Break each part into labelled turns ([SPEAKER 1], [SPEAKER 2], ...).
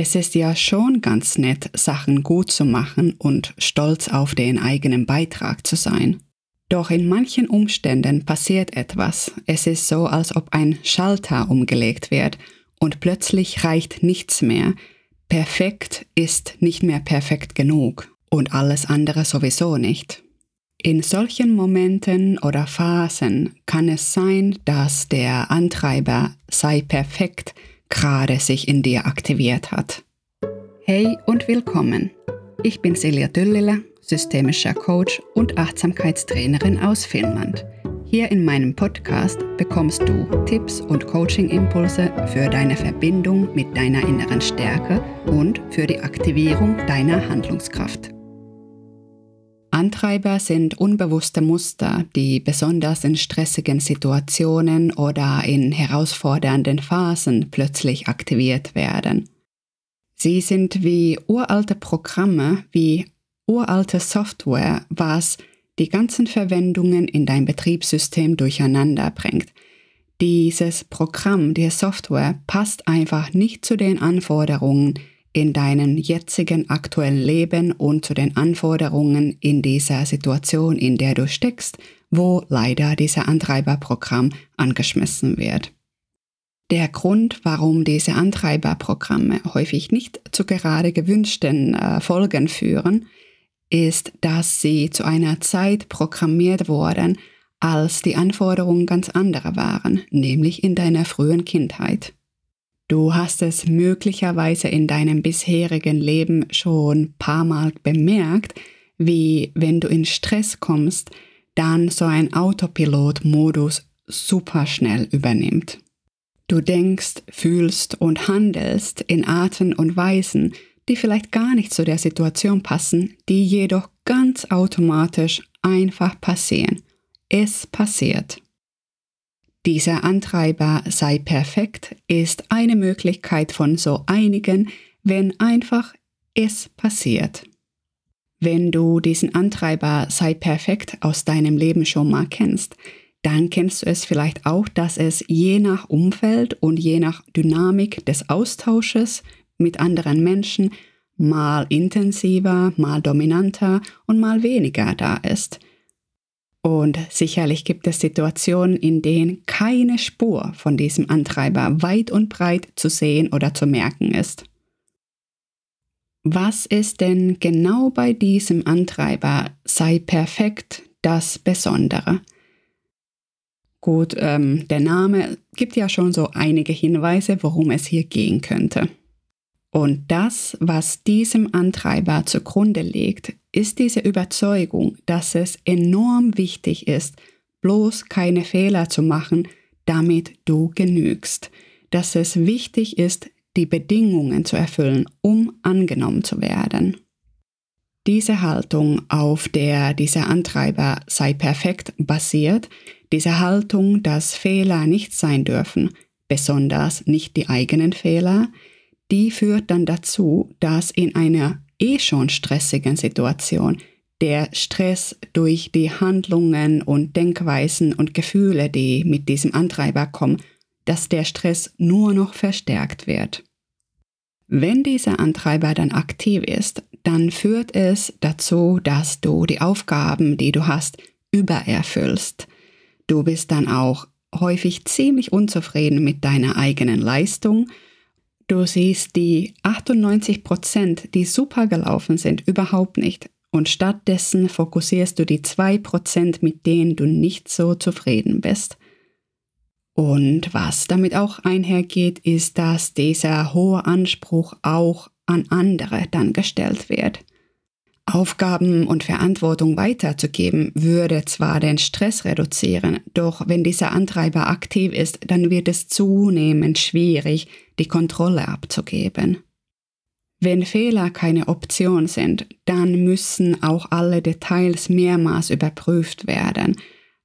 [SPEAKER 1] Es ist ja schon ganz nett, Sachen gut zu machen und stolz auf den eigenen Beitrag zu sein. Doch in manchen Umständen passiert etwas. Es ist so, als ob ein Schalter umgelegt wird und plötzlich reicht nichts mehr. Perfekt ist nicht mehr perfekt genug und alles andere sowieso nicht. In solchen Momenten oder Phasen kann es sein, dass der Antreiber sei perfekt gerade sich in dir aktiviert hat. Hey und willkommen. Ich bin Silja Düllile systemischer Coach und Achtsamkeitstrainerin aus Finnland. Hier in meinem Podcast bekommst du Tipps und Coaching-Impulse für deine Verbindung mit deiner inneren Stärke und für die Aktivierung deiner Handlungskraft. Antreiber sind unbewusste Muster, die besonders in stressigen Situationen oder in herausfordernden Phasen plötzlich aktiviert werden. Sie sind wie uralte Programme, wie uralte Software, was die ganzen Verwendungen in dein Betriebssystem durcheinander bringt. Dieses Programm, die Software passt einfach nicht zu den Anforderungen in deinem jetzigen aktuellen Leben und zu den Anforderungen in dieser Situation, in der du steckst, wo leider dieser Antreiberprogramm angeschmissen wird. Der Grund, warum diese Antreiberprogramme häufig nicht zu gerade gewünschten äh, Folgen führen, ist, dass sie zu einer Zeit programmiert wurden, als die Anforderungen ganz andere waren, nämlich in deiner frühen Kindheit. Du hast es möglicherweise in deinem bisherigen Leben schon paar Mal bemerkt, wie wenn du in Stress kommst, dann so ein Autopilot-Modus super schnell übernimmt. Du denkst, fühlst und handelst in Arten und Weisen, die vielleicht gar nicht zu der Situation passen, die jedoch ganz automatisch einfach passieren. Es passiert. Dieser Antreiber sei perfekt ist eine Möglichkeit von so einigen, wenn einfach es passiert. Wenn du diesen Antreiber sei perfekt aus deinem Leben schon mal kennst, dann kennst du es vielleicht auch, dass es je nach Umfeld und je nach Dynamik des Austausches mit anderen Menschen mal intensiver, mal dominanter und mal weniger da ist. Und sicherlich gibt es Situationen, in denen keine Spur von diesem Antreiber weit und breit zu sehen oder zu merken ist. Was ist denn genau bei diesem Antreiber sei perfekt das Besondere? Gut, ähm, der Name gibt ja schon so einige Hinweise, worum es hier gehen könnte. Und das, was diesem Antreiber zugrunde liegt, ist diese Überzeugung, dass es enorm wichtig ist, bloß keine Fehler zu machen, damit du genügst, dass es wichtig ist, die Bedingungen zu erfüllen, um angenommen zu werden. Diese Haltung, auf der dieser Antreiber sei perfekt basiert, diese Haltung, dass Fehler nicht sein dürfen, besonders nicht die eigenen Fehler, die führt dann dazu, dass in einer eh schon stressigen Situation der Stress durch die Handlungen und Denkweisen und Gefühle, die mit diesem Antreiber kommen, dass der Stress nur noch verstärkt wird. Wenn dieser Antreiber dann aktiv ist, dann führt es dazu, dass du die Aufgaben, die du hast, übererfüllst. Du bist dann auch häufig ziemlich unzufrieden mit deiner eigenen Leistung Du siehst die 98 Prozent, die super gelaufen sind, überhaupt nicht. Und stattdessen fokussierst du die 2 Prozent, mit denen du nicht so zufrieden bist. Und was damit auch einhergeht, ist, dass dieser hohe Anspruch auch an andere dann gestellt wird. Aufgaben und Verantwortung weiterzugeben, würde zwar den Stress reduzieren, doch wenn dieser Antreiber aktiv ist, dann wird es zunehmend schwierig, die Kontrolle abzugeben. Wenn Fehler keine Option sind, dann müssen auch alle Details mehrmals überprüft werden,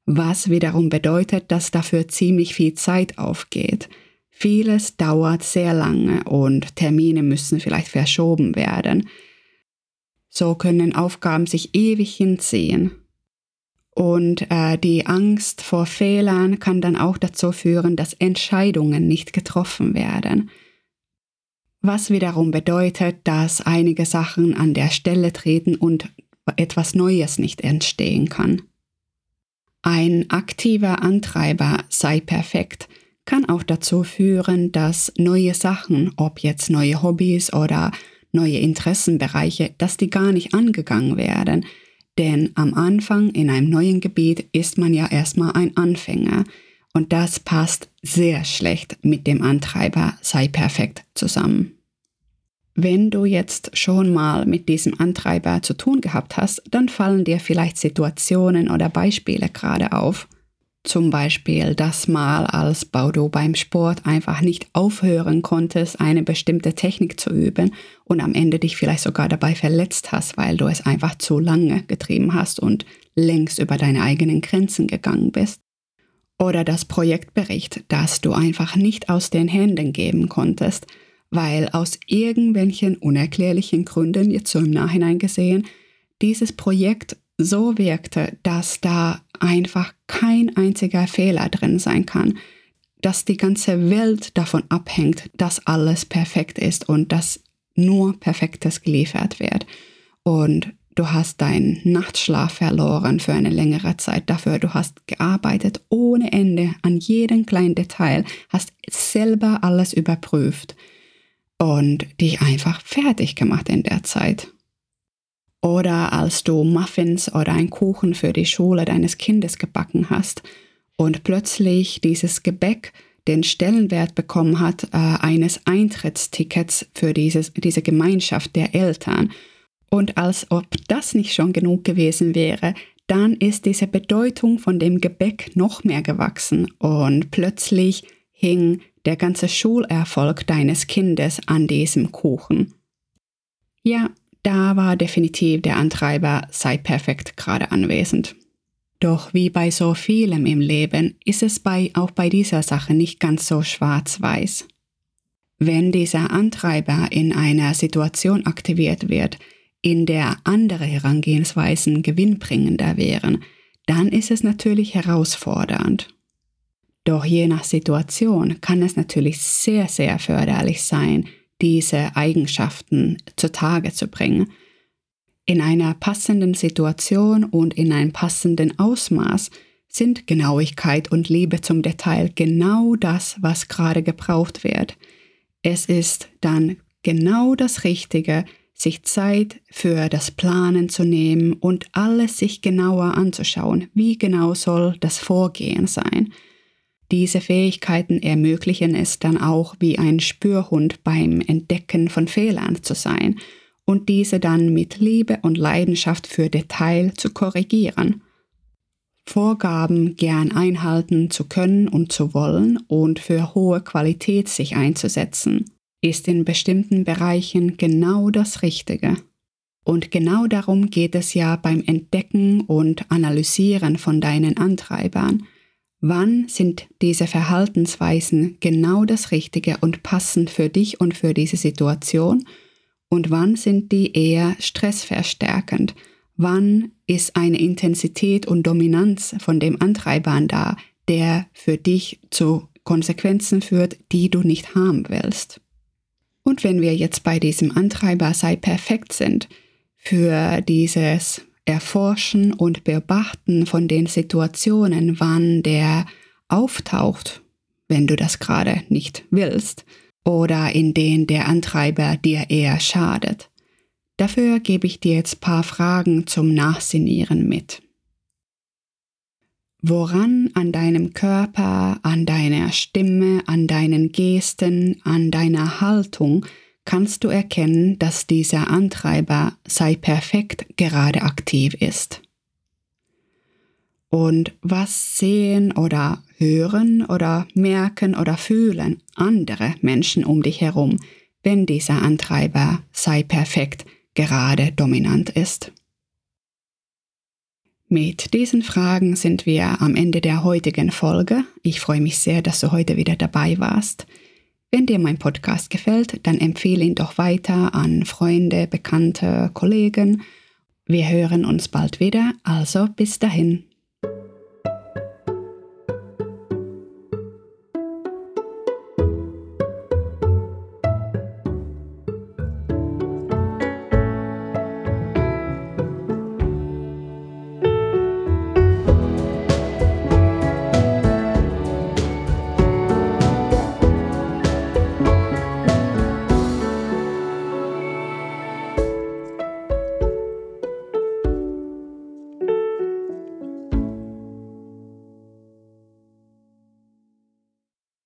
[SPEAKER 1] was wiederum bedeutet, dass dafür ziemlich viel Zeit aufgeht. Vieles dauert sehr lange und Termine müssen vielleicht verschoben werden. So können Aufgaben sich ewig hinziehen. Und äh, die Angst vor Fehlern kann dann auch dazu führen, dass Entscheidungen nicht getroffen werden. was wiederum bedeutet, dass einige Sachen an der Stelle treten und etwas Neues nicht entstehen kann. Ein aktiver Antreiber sei perfekt kann auch dazu führen, dass neue Sachen, ob jetzt neue Hobbys oder neue Interessenbereiche, dass die gar nicht angegangen werden. Denn am Anfang in einem neuen Gebiet ist man ja erstmal ein Anfänger und das passt sehr schlecht mit dem Antreiber sei perfekt zusammen. Wenn du jetzt schon mal mit diesem Antreiber zu tun gehabt hast, dann fallen dir vielleicht Situationen oder Beispiele gerade auf, zum Beispiel, dass mal als Baudo beim Sport einfach nicht aufhören konntest, eine bestimmte Technik zu üben und am Ende dich vielleicht sogar dabei verletzt hast, weil du es einfach zu lange getrieben hast und längst über deine eigenen Grenzen gegangen bist. Oder das Projektbericht, das du einfach nicht aus den Händen geben konntest, weil aus irgendwelchen unerklärlichen Gründen, jetzt so im Nachhinein gesehen, dieses Projekt so wirkte, dass da einfach kein einziger Fehler drin sein kann, dass die ganze Welt davon abhängt, dass alles perfekt ist und dass nur Perfektes geliefert wird. Und du hast deinen Nachtschlaf verloren für eine längere Zeit dafür. Du hast gearbeitet ohne Ende an jedem kleinen Detail, hast selber alles überprüft und dich einfach fertig gemacht in der Zeit oder als du Muffins oder einen Kuchen für die Schule deines Kindes gebacken hast und plötzlich dieses Gebäck den Stellenwert bekommen hat äh, eines Eintrittstickets für dieses, diese Gemeinschaft der Eltern. Und als ob das nicht schon genug gewesen wäre, dann ist diese Bedeutung von dem Gebäck noch mehr gewachsen und plötzlich hing der ganze Schulerfolg deines Kindes an diesem Kuchen. Ja, da war definitiv der Antreiber sei perfekt gerade anwesend. Doch wie bei so vielem im Leben ist es bei, auch bei dieser Sache nicht ganz so schwarz-weiß. Wenn dieser Antreiber in einer Situation aktiviert wird, in der andere Herangehensweisen gewinnbringender wären, dann ist es natürlich herausfordernd. Doch je nach Situation kann es natürlich sehr, sehr förderlich sein, diese Eigenschaften zutage zu bringen. In einer passenden Situation und in einem passenden Ausmaß sind Genauigkeit und Liebe zum Detail genau das, was gerade gebraucht wird. Es ist dann genau das Richtige, sich Zeit für das Planen zu nehmen und alles sich genauer anzuschauen. Wie genau soll das Vorgehen sein? Diese Fähigkeiten ermöglichen es dann auch, wie ein Spürhund beim Entdecken von Fehlern zu sein und diese dann mit Liebe und Leidenschaft für Detail zu korrigieren. Vorgaben gern einhalten zu können und zu wollen und für hohe Qualität sich einzusetzen, ist in bestimmten Bereichen genau das Richtige. Und genau darum geht es ja beim Entdecken und Analysieren von deinen Antreibern, Wann sind diese Verhaltensweisen genau das Richtige und passend für dich und für diese Situation? Und wann sind die eher stressverstärkend? Wann ist eine Intensität und Dominanz von dem Antreibern da, der für dich zu Konsequenzen führt, die du nicht haben willst? Und wenn wir jetzt bei diesem Antreiber sei perfekt sind, für dieses Erforschen und Beobachten von den Situationen, wann der auftaucht, wenn du das gerade nicht willst, oder in denen der Antreiber dir eher schadet. Dafür gebe ich dir jetzt paar Fragen zum Nachsinieren mit. Woran an deinem Körper, an deiner Stimme, an deinen Gesten, an deiner Haltung kannst du erkennen, dass dieser Antreiber sei perfekt gerade aktiv ist. Und was sehen oder hören oder merken oder fühlen andere Menschen um dich herum, wenn dieser Antreiber sei perfekt gerade dominant ist? Mit diesen Fragen sind wir am Ende der heutigen Folge. Ich freue mich sehr, dass du heute wieder dabei warst. Wenn dir mein Podcast gefällt, dann empfehle ihn doch weiter an Freunde, Bekannte, Kollegen. Wir hören uns bald wieder, also bis dahin.